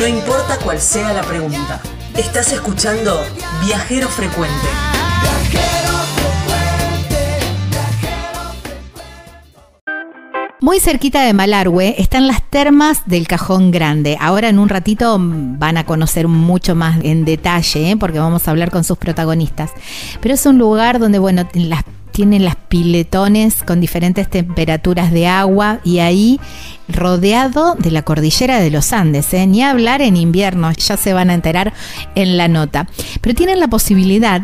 No importa cuál sea la pregunta. Estás escuchando Viajero Frecuente. Muy cerquita de Malargüe están las termas del Cajón Grande. Ahora en un ratito van a conocer mucho más en detalle, ¿eh? porque vamos a hablar con sus protagonistas. Pero es un lugar donde, bueno, las tienen las piletones con diferentes temperaturas de agua y ahí rodeado de la cordillera de los Andes, ¿eh? ni hablar en invierno, ya se van a enterar en la nota. Pero tienen la posibilidad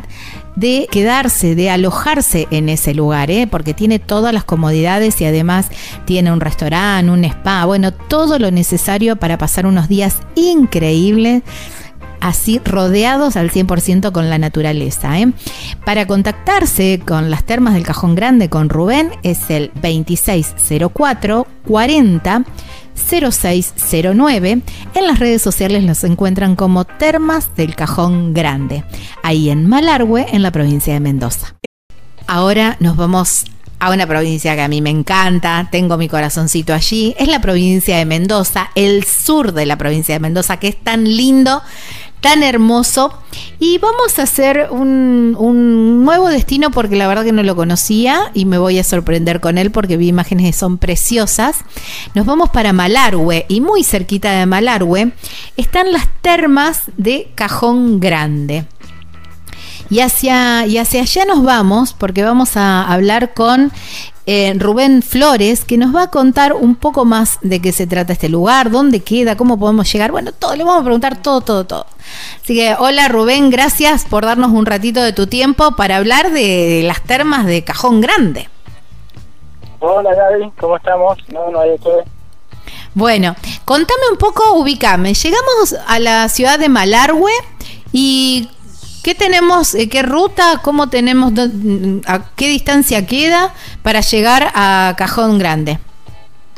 de quedarse, de alojarse en ese lugar, ¿eh? porque tiene todas las comodidades y además tiene un restaurante, un spa, bueno, todo lo necesario para pasar unos días increíbles así rodeados al 100% con la naturaleza. ¿eh? Para contactarse con las termas del Cajón Grande con Rubén es el 2604 40 0609. En las redes sociales los encuentran como Termas del Cajón Grande, ahí en Malargüe, en la provincia de Mendoza. Ahora nos vamos a una provincia que a mí me encanta, tengo mi corazoncito allí, es la provincia de Mendoza, el sur de la provincia de Mendoza, que es tan lindo tan hermoso. Y vamos a hacer un, nuevo destino porque la verdad que no lo conocía y me voy a sorprender con él porque vi imágenes que son preciosas. Nos vamos para Malargüe y muy cerquita de Malargüe están las termas de Cajón Grande. Y hacia, y hacia allá nos vamos porque vamos a hablar con eh, Rubén Flores, que nos va a contar un poco más de qué se trata este lugar, dónde queda, cómo podemos llegar. Bueno, todo, le vamos a preguntar todo, todo, todo. Así que, hola Rubén, gracias por darnos un ratito de tu tiempo para hablar de las termas de Cajón Grande. Hola Gaby, ¿cómo estamos? No, no hay que bueno, contame un poco, ubicame. Llegamos a la ciudad de Malargüe y ¿Qué tenemos, eh, qué ruta, cómo tenemos, a qué distancia queda para llegar a Cajón Grande?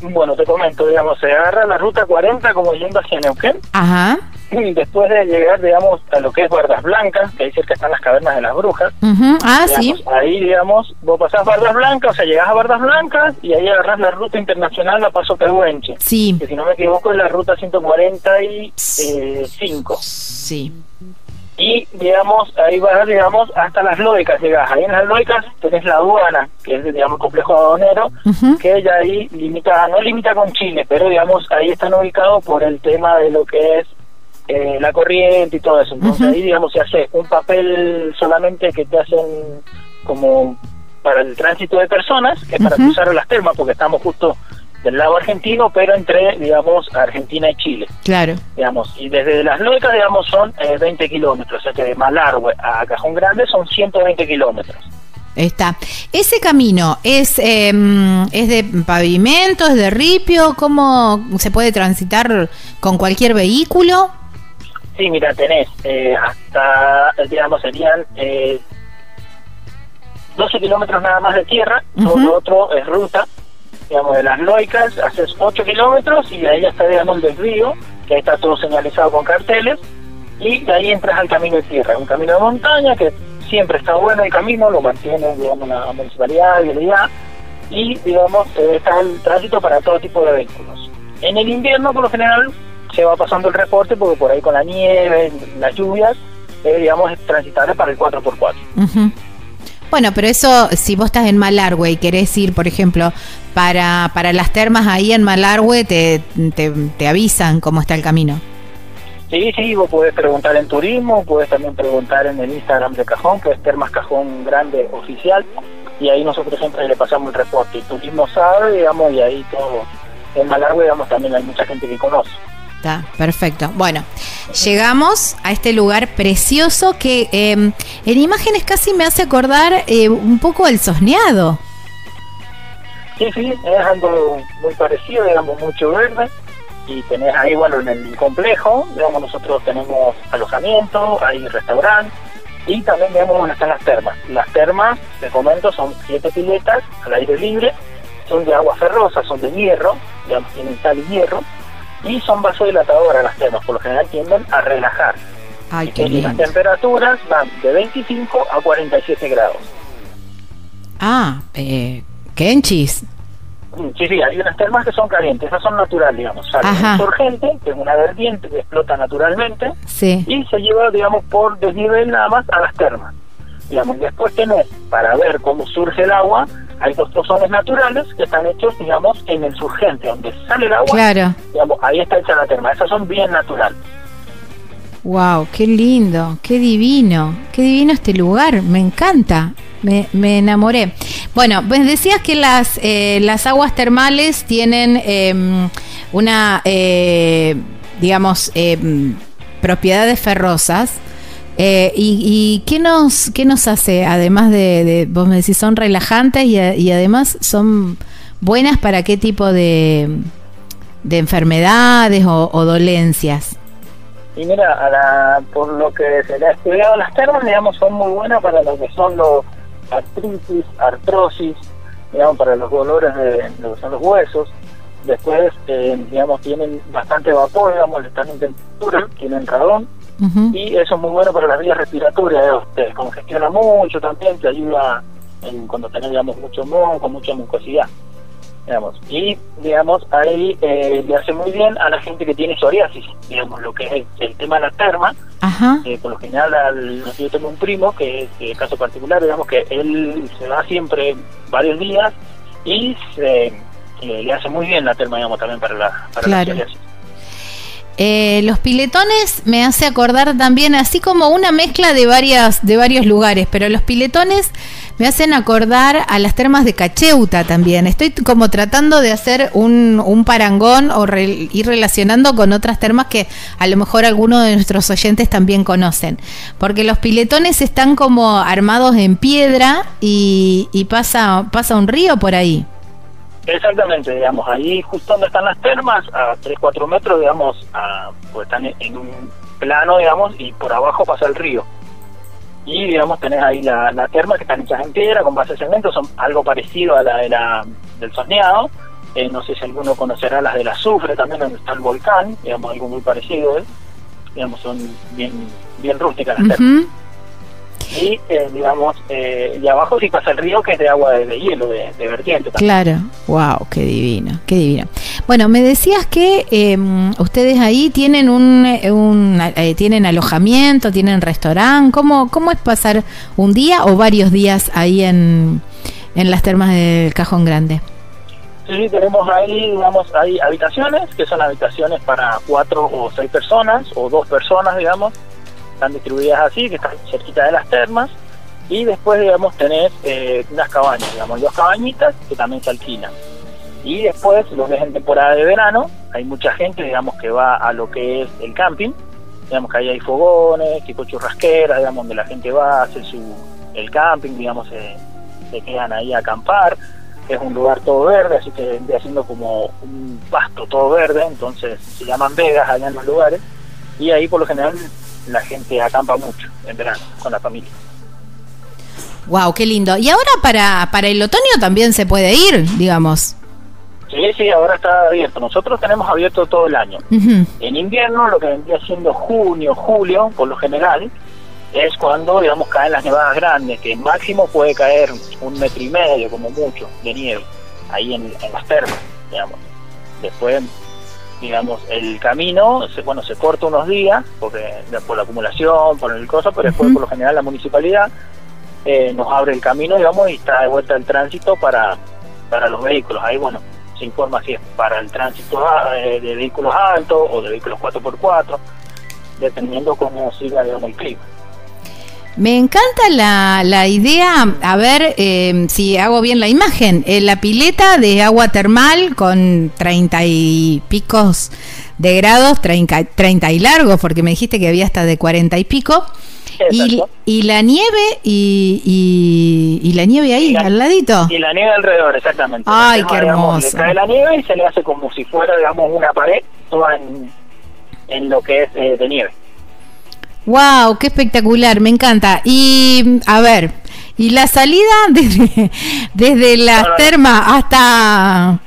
Bueno, te comento, digamos, se agarra la ruta 40 como yendo hacia Neuquén. Ajá. Y después de llegar, digamos, a lo que es Bardas Blancas, que ahí cerca están las cavernas de las brujas. Ah, sí. Ahí, digamos, vos pasás Bardas Blancas, o sea, llegás a Bardas Blancas y ahí agarrás la ruta internacional a Paso Pehuenche. Sí. Que si no me equivoco es la ruta 145. Sí y digamos ahí vas digamos hasta las loicas llegas ahí en las loicas tenés la aduana que es digamos complejo aduanero que ya ahí limita no limita con Chile pero digamos ahí están ubicados por el tema de lo que es eh, la corriente y todo eso. Entonces ahí digamos se hace un papel solamente que te hacen como para el tránsito de personas que para cruzar las termas porque estamos justo del lado argentino, pero entre, digamos, Argentina y Chile. Claro. Digamos, y desde las Loicas, digamos, son 20 eh, kilómetros, o sea que de Malargüe a Cajón Grande son 120 kilómetros. Está. ¿Ese camino es, em, es de pavimento, es de ripio? ¿Cómo se puede transitar con cualquier vehículo? Sí, mira, tenés eh, hasta, digamos, serían eh, 12 kilómetros nada más de tierra, todo lo otro es ruta, digamos, de las Loicas, haces 8 kilómetros y de ahí está, digamos, del río, que ahí está todo señalizado con carteles, y de ahí entras al camino de tierra, un camino de montaña que siempre está bueno el camino, lo mantiene, digamos, la municipalidad, vialidad, y, digamos, está el tránsito para todo tipo de vehículos. En el invierno, por lo general, se va pasando el reporte porque por ahí con la nieve, las lluvias, eh, digamos, es transitable para el 4x4. Bueno, pero eso, si vos estás en Malargüe y querés ir, por ejemplo, para, para las termas ahí en Malargüe, te, te, avisan cómo está el camino. Sí, sí, vos podés preguntar en turismo, puedes también preguntar en el Instagram de Cajón, que es Termas Cajón Grande Oficial, y ahí nosotros siempre le pasamos el reporte. Y turismo sabe, digamos, y ahí todo. En Malargüe, digamos, también hay mucha gente que conoce. Está, perfecto. Bueno, llegamos a este lugar precioso que em, en imágenes casi me hace acordar eh, un poco al sosneado. Sí, sí, es algo muy parecido, digamos, mucho verde. Y tenés ahí, bueno, en el complejo, digamos, nosotros tenemos alojamiento, hay restaurante y también, digamos, donde están las termas. Las termas, te comento, son siete piletas al aire libre, son de agua ferrosa, son de hierro, digamos, tienen hierro y son vasodilatadoras las termas, por lo general tienden a relajar. Ay, qué Las temperaturas van de 25 a 47 grados. Ah, eh, Kenchis. Sí, sí, hay unas termas que son calientes, esas son naturales, digamos. Sale Ajá. un surgente, que es una vertiente que explota naturalmente, Sí. y se lleva, digamos, por desnivel nada más a las termas. Digamos, después tenés, para ver cómo surge el agua, hay dos pozones naturales que están hechos, digamos, en el surgente, donde sale el agua, Claro. digamos, ahí está hecha la terma. Esas son bien naturales. Wow, qué lindo, qué divino, qué divino este lugar, me encanta, me, me enamoré. Bueno, pues decías que las, eh, las aguas termales tienen em, una, eh, digamos, em, propiedades ferrosas. Eh, y, qué nos qué nos hace además de, vos me decís son relajantes y además son buenas para qué tipo de, de enfermedades o, o dolencias Y mira, a la- por lo que se le ha estudiado, las termas, digamos, son muy buenas para lo que son los artritis, artrosis, digamos, para los dolores de lo que son los huesos. Después, eh, digamos, tienen bastante vapor, digamos, están en temperatura, tienen radón, Y eso es muy bueno para las vías respiratorias, digamos, te descongestiona mucho también, te ayuda en, cuando tenés, digamos, mucho moco, mucha mucosidad. Digamos. Y, digamos, ahí eh, le hace muy bien a la gente que tiene psoriasis, digamos, lo que es el, el tema de la terma. Ajá. eh, por lo general, al, yo tengo un primo, que es caso particular, digamos, que él se va siempre varios días y se, eh, le hace muy bien la terma, digamos, también para la, para Claro. la psoriasis. Eh, los piletones me hace acordar también, así como una mezcla de varias, de varios lugares, pero los piletones me hacen acordar a las termas de Cacheuta también. Estoy como tratando de hacer un, un parangón o ir relacionando con otras termas que a lo mejor algunos de nuestros oyentes también conocen. Porque los piletones están como armados en piedra y, y pasa, pasa un río por ahí. Exactamente, digamos, ahí justo donde están las termas, a 3, 4 metros, digamos, pues están en- en un plano, digamos, y por abajo pasa el río. Y, digamos, tenés ahí la, la terma que están hechas en piedra, con base de cemento, son algo parecido a la, de la del soñado. Eh, no sé si alguno conocerá las del azufre, también donde está el volcán, digamos, algo muy parecido, ¿eh? digamos, son bien, bien rústicas las termas. Y, eh, digamos, eh, y abajo sí pasa el río, que es de agua de, de hielo, de, de vertiente. también. Claro, wow, qué divino, qué divino. Bueno, me decías que eh, ustedes ahí tienen un, eh, un, eh, tienen alojamiento, tienen restaurante. ¿Cómo, ¿Cómo es pasar un día o varios días ahí en, en las termas del Cajón Grande? Sí, tenemos ahí, digamos, hay habitaciones, que son habitaciones para cuatro o seis personas, o dos personas, digamos, están distribuidas así, que están cerquita de las termas, y después, digamos, tenés eh, unas cabañas, digamos, dos cabañitas que también se alquilan. Y después, lo que es en temporada de verano, hay mucha gente, digamos, que va a lo que es el camping, digamos que ahí hay fogones, tipo churrasqueras, digamos, donde la gente va, hace su, el camping, digamos, se, se quedan ahí a acampar, es un lugar todo verde, así que vendría siendo como un pasto todo verde, entonces se llaman vegas allá en los lugares, y ahí por lo general la gente acampa mucho en verano con la familia. Wow, qué lindo. Y ahora para, para el otoño también se puede ir, digamos. Sí, sí, ahora está abierto. Nosotros tenemos abierto todo el año. En invierno, lo que vendría siendo junio, julio, por lo general, es cuando, digamos, caen las nevadas grandes, que máximo puede caer un metro y medio, como mucho, de nieve, ahí en, en las termas, digamos. Después, digamos, el camino, se, bueno, se corta unos días, porque por la acumulación, por el cosa, pero después, por lo general, la municipalidad eh, nos abre el camino, digamos, y está de vuelta el tránsito para, para los vehículos. Ahí, bueno, se informa si es para el tránsito eh, de vehículos altos o de vehículos 4x4, dependiendo cómo siga, digamos, el clima. Me encanta la, la idea, a ver eh, si hago bien la imagen, eh, la pileta de agua termal con treinta y picos de grados, 30, 30 y largos, porque me dijiste que había hasta de cuarenta y pico, y, y la nieve y, y, y la nieve ahí, la- al ladito. Y la nieve alrededor, exactamente. Ay, qué digamos, hermoso. Le cae la nieve y se le hace como si fuera, digamos, una pared toda en, en lo que es eh, de nieve. Wow, qué espectacular, me encanta. Y a ver, y la salida desde, desde las No, no, no. termas hasta...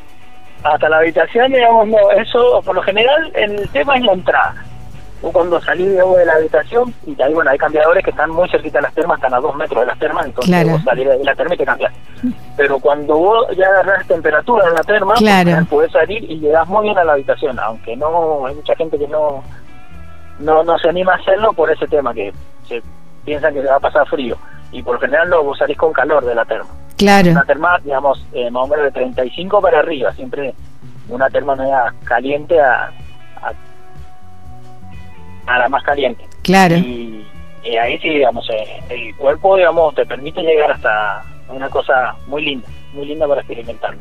Hasta la habitación, digamos, no, eso por lo general el tema es la entrada. o cuando salís digamos, de la habitación, y ahí bueno, hay cambiadores que están muy cerquita de las termas, están a dos metros de las termas, entonces Claro. vos salís de la terma y te cambias. Pero cuando vos ya agarrás temperatura en la terma, Claro. podés salir y llegás muy bien a la habitación, aunque no, hay mucha gente que no, no, no se anima a hacerlo por ese tema, que se piensan que le va a pasar frío. Y por lo general no, vos salís con calor de la terma. Claro, Una terma, digamos, eh, más o menos de 35 para arriba, siempre una terma media caliente a, a, a la más caliente. claro. Y, y ahí sí, digamos, eh, el cuerpo, digamos, te permite llegar hasta una cosa muy linda, muy linda para experimentar.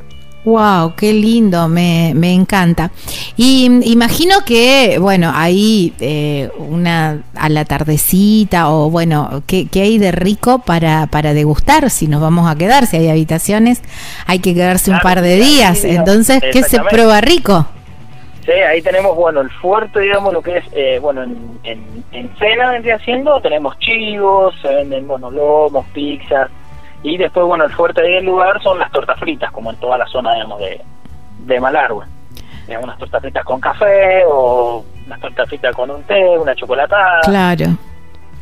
Wow, qué lindo, me, me encanta. Y mm, imagino que, bueno, ahí eh, una a la tardecita o bueno, ¿qué, qué hay de rico para, para degustar? Si nos vamos a quedar, si hay habitaciones, hay que quedarse un par de días. Entonces, ¿qué se prueba rico? Sí, ahí tenemos, bueno, el fuerte, digamos, lo que es, eh, bueno, en, en, en cena vendría siendo, tenemos chivos, se venden, bueno, lomos, pizzas, y después, bueno, el fuerte del lugar son las tortas fritas, como en toda la zona, digamos, de, de Malargüe. Unas tortas fritas con café, o unas tortas fritas con un té, una chocolatada. Claro,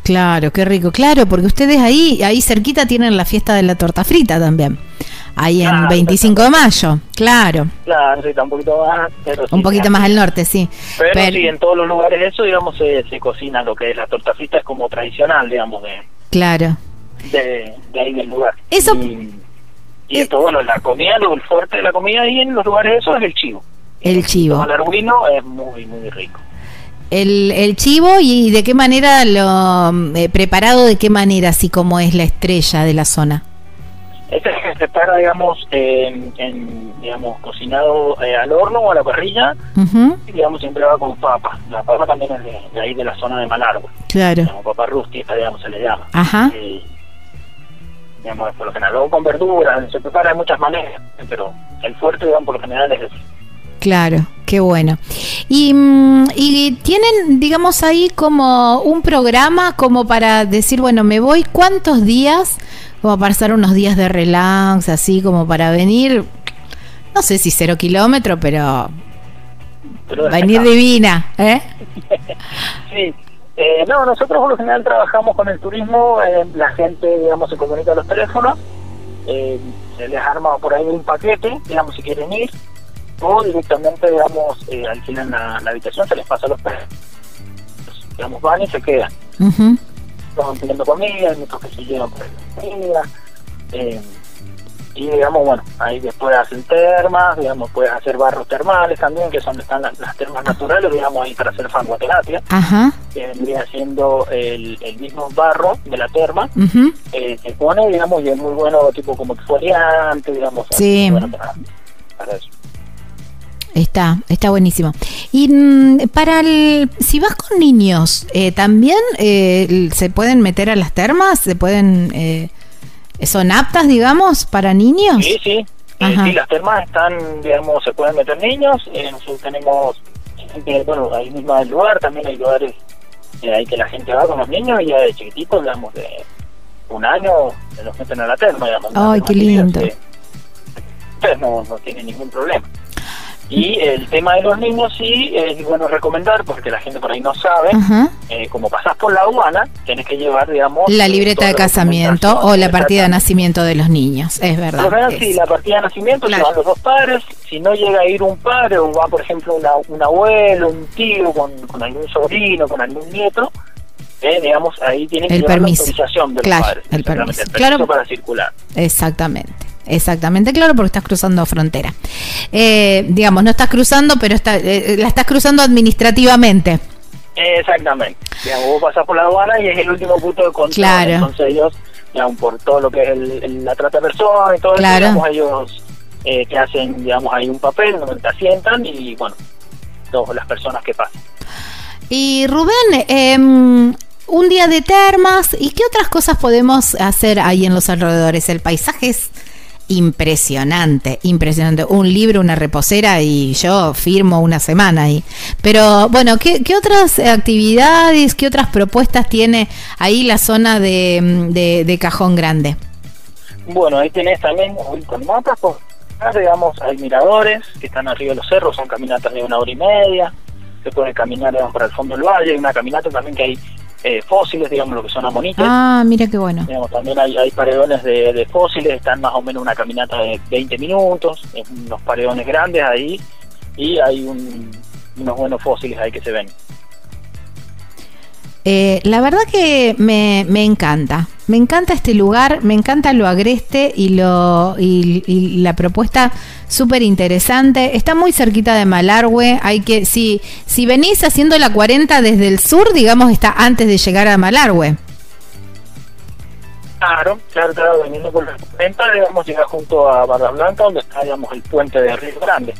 claro, qué rico. Claro, porque ustedes ahí, ahí cerquita tienen la fiesta de la torta frita también. Ahí en Claro, 25 de mayo, claro. Claro, sí, está un poquito más, pero sí, Un poquito ya. más al norte, sí. Pero, Pero- sí, en todos los lugares eso, digamos, se, se cocina lo que es la torta frita, es como tradicional, digamos, de, Claro. De, de ahí del lugar. Eso- Y, y Eh, esto, bueno, la comida, lo el fuerte de la comida ahí en los lugares eso es el chivo. El chivo. El arguino es muy, muy rico. El, el chivo y de qué manera lo eh, preparado, de qué manera, así como es la estrella de la zona. Este se prepara, digamos, en, en, digamos, cocinado eh, al horno o a la parrilla, y, digamos, siempre va con papa. La papa también es de, de ahí de la zona de Malargüe. Claro. Digamos, papa rústica, digamos, se le llama. Ajá. Digamos, por lo general, luego con verduras, se prepara de muchas maneras, pero el fuerte, digamos, por lo general es ese. Claro, qué bueno. Y, mm, y tienen, digamos, ahí como un programa como para decir, bueno, me voy cuántos días, como para hacer unos días de relax, así como para venir, no sé si cero kilómetro, pero Pero venir divina, ¿eh? Sí. Eh, no, nosotros por lo general trabajamos con el turismo, eh, la gente, digamos, se comunica a los teléfonos, eh, se les arma por ahí un paquete, digamos, si quieren ir, o directamente, digamos, eh, alquilan la, la habitación, se les pasa los precios, digamos, van y se quedan. Ujú. Van pidiendo comida, hay muchos que se llevan por ahí comida, eh, y digamos, bueno, ahí después hacen termas, digamos, puedes hacer barros termales también, que son donde están las, las termas naturales, digamos, ahí para hacer fangoterapia Ajá. Que vendría siendo el, el mismo barro de la terma, eh, se pone, digamos, y es muy bueno, tipo como exfoliante, digamos. Sí. Bueno, para, para eso. Está, está buenísimo. Y mm, para el, si vas con niños, eh, también eh, se pueden meter a las termas, se pueden, eh, son aptas, digamos, para niños. Sí, sí. Las termas están, digamos, se pueden meter niños. nosotros tenemos, bueno, ahí mismo el lugar, también hay lugares eh, ahí que la gente va con los niños y ya de chiquititos, digamos, de un año, se los meten a la terma, digamos. Ay, qué lindo. que- Entonces no, no tiene ningún problema. Y el tema de los niños sí es bueno recomendar, porque la gente por ahí no sabe, eh, como pasás por la aduana, tenés que llevar, digamos... La eh, libreta de casamiento o la partida de nacimiento de los niños, es Por verdad. es- sí, la partida de nacimiento Claro. se van los dos padres. Si no llega a ir un padre o va, por ejemplo, una, un abuelo, un tío con, con algún sobrino, con algún nieto, eh, digamos, ahí tienen que El llevar permiso. la autorización del Claro, padre. el permiso. el permiso Claro. para circular. Exactamente, exactamente, claro, porque estás cruzando frontera. Eh, digamos, no estás cruzando, pero está, eh, la estás cruzando administrativamente. Exactamente. Digamos, vos pasás por la aduana y es el último punto de control. Claro. Entonces ellos, digamos, por todo lo que es el- el- la trata de personas y todo Claro. eso, digamos, ellos eh, te hacen, digamos, ahí un papel donde te asientan y, bueno, todas las personas que pasan. Y Rubén, em, un día de termas, ¿y qué otras cosas podemos hacer ahí en los alrededores? El paisaje es impresionante, impresionante. Un libro, una reposera y yo firmo una semana ahí. Pero bueno, ¿qué, otras actividades, qué otras propuestas tiene ahí la zona de, de- Cajón Grande? Bueno, ahí tenés también con mapas, digamos, hay miradores que están arriba de los cerros, son caminatas de una hora y media, se puede caminar por el fondo del valle, hay una caminata también que hay eh, fósiles, digamos, lo que son amonites. Ah, mira qué bueno. Digamos, también hay, hay paredones de, de fósiles, están más o menos una caminata de 20 minutos, unos paredones grandes ahí, y hay un, unos buenos fósiles ahí que se ven. Eh, la verdad que me, me, encanta. Me encanta este lugar, me encanta lo agreste y, lo, y, la propuesta súper interesante. Está muy cerquita de Malargüe. Hay que, si, si venís haciendo la 40 desde el sur, digamos, está antes de llegar a Malargüe. Claro, claro, claro, veniendo por la 40, digamos, llegar junto a Barra Blanca, donde está, el puente de Río Grande.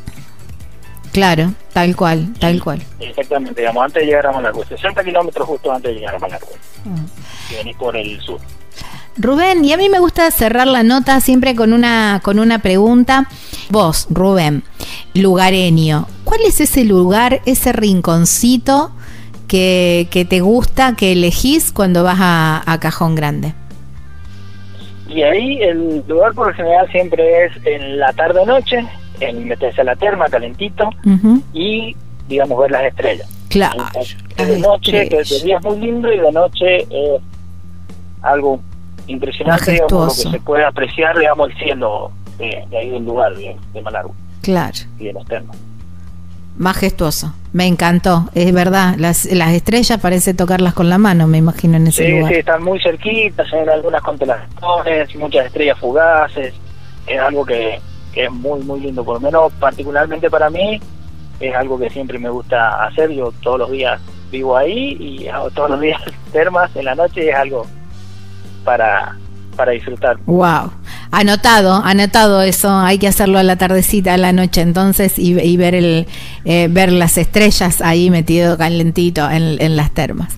Claro, tal cual, tal cual. Exactamente, digamos, antes de llegar a Malargüe, 60 kilómetros justo antes de llegar a Malargüe. Mm. Y venís por el sur. Rubén, y a mí me gusta cerrar la nota siempre con una, con una pregunta. Vos, Rubén, lugareño, ¿cuál es ese lugar, ese rinconcito que, que te gusta, que elegís cuando vas a, a Cajón Grande? Y ahí el lugar por lo general siempre es en la tarde-noche, en meterse a la terma calentito uh -huh. y, digamos, ver las estrellas. Claro. de noche, que de día es muy lindo y de noche es algo impresionante, digamos, lo que se puede apreciar, digamos, el cielo de, de ahí del lugar, de, de Malargüe. Claro. Y de los termas. Majestuoso, me encantó, es verdad, las, las estrellas parece tocarlas con la mano, me imagino, en ese sí, lugar. Sí, están muy cerquitas, hay algunas constelaciones, muchas estrellas fugaces, es algo que, que es muy, muy lindo, por lo menos particularmente para mí, es algo que siempre me gusta hacer, yo todos los días vivo ahí y todos los días termas en la noche y es algo para, para disfrutar. Wow, anotado, anotado eso, hay que hacerlo a la tardecita, a la noche entonces y, ver el eh, ver las estrellas ahí metido calentito en, en las termas.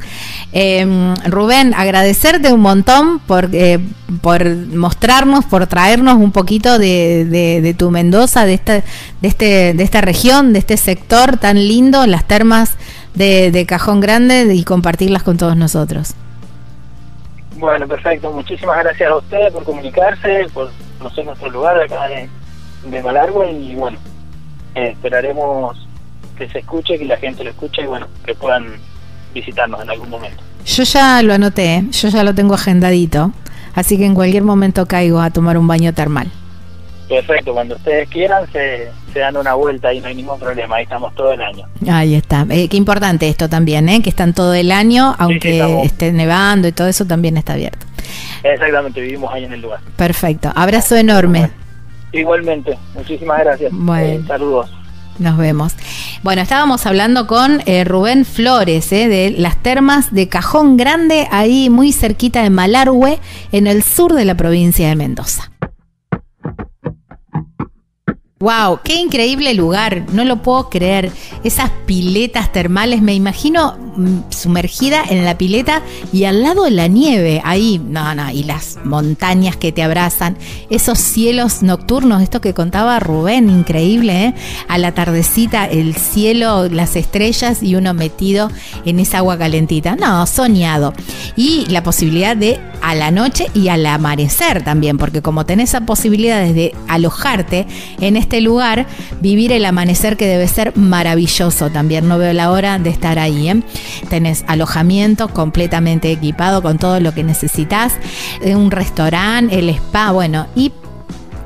Eh, Rubén, agradecerte un montón por, eh, por mostrarnos, por traernos un poquito de, de, de, tu Mendoza, de esta, de este, de esta región, de este sector tan lindo, las termas de, de Cajón Grande y compartirlas con todos nosotros. Bueno, perfecto. Muchísimas gracias a ustedes por comunicarse, por conocer nuestro lugar acá de, de Malargüe y bueno, eh, esperaremos que se escuche, que la gente lo escuche y bueno, que puedan visitarnos en algún momento. Yo ya lo anoté, yo ya lo tengo agendadito, así que en cualquier momento caigo a tomar un baño termal. Perfecto, cuando ustedes quieran se, se, dan una vuelta y no hay ningún problema, ahí estamos todo el año. Ahí está, eh, qué importante esto también, ¿eh? que están todo el año, aunque sí, sí, esté nevando y todo eso también está abierto. Exactamente, vivimos ahí en el lugar. Perfecto, abrazo enorme. Bueno, igualmente, muchísimas gracias. Bueno. Eh, saludos. Nos vemos. Bueno, estábamos hablando con eh, Rubén Flores eh, de las termas de Cajón Grande, ahí muy cerquita de Malargüe, en el sur de la provincia de Mendoza. Wow, qué increíble lugar, no lo puedo creer. Esas piletas termales, me imagino mm, sumergida en la pileta y al lado de la nieve, ahí, no, no, y las montañas que te abrazan, esos cielos nocturnos, esto que contaba Rubén, increíble, ¿eh? A la tardecita, el cielo, las estrellas y uno metido en esa agua calentita. No, soñado. Y la posibilidad de a la noche y al amanecer también, porque como tenés esa posibilidad de alojarte en este lugar, vivir el amanecer que debe ser maravilloso también. No veo la hora de estar ahí. ¿eh? Tenés alojamiento completamente equipado con todo lo que necesitas, un restaurante, el spa, bueno, y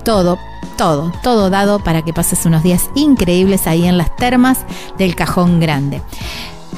todo todo, todo dado para que pases unos días increíbles ahí en las termas del Cajón Grande.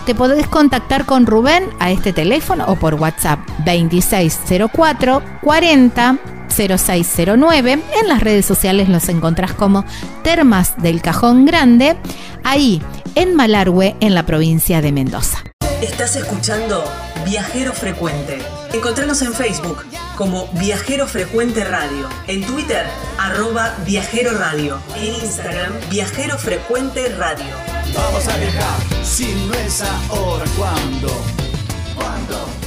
Te podés contactar con Rubén a este teléfono o por WhatsApp 2604 40 0609. En las redes sociales los encontrás como Termas del Cajón Grande, ahí en Malargüe, en la provincia de Mendoza. Estás escuchando Viajero Frecuente. Encontranos en Facebook como Viajero Frecuente Radio, en Twitter arroba Viajero Radio, en Instagram Viajero Frecuente Radio. Vamos a viajar, si no es ahora, ¿cuándo? ¿Cuándo?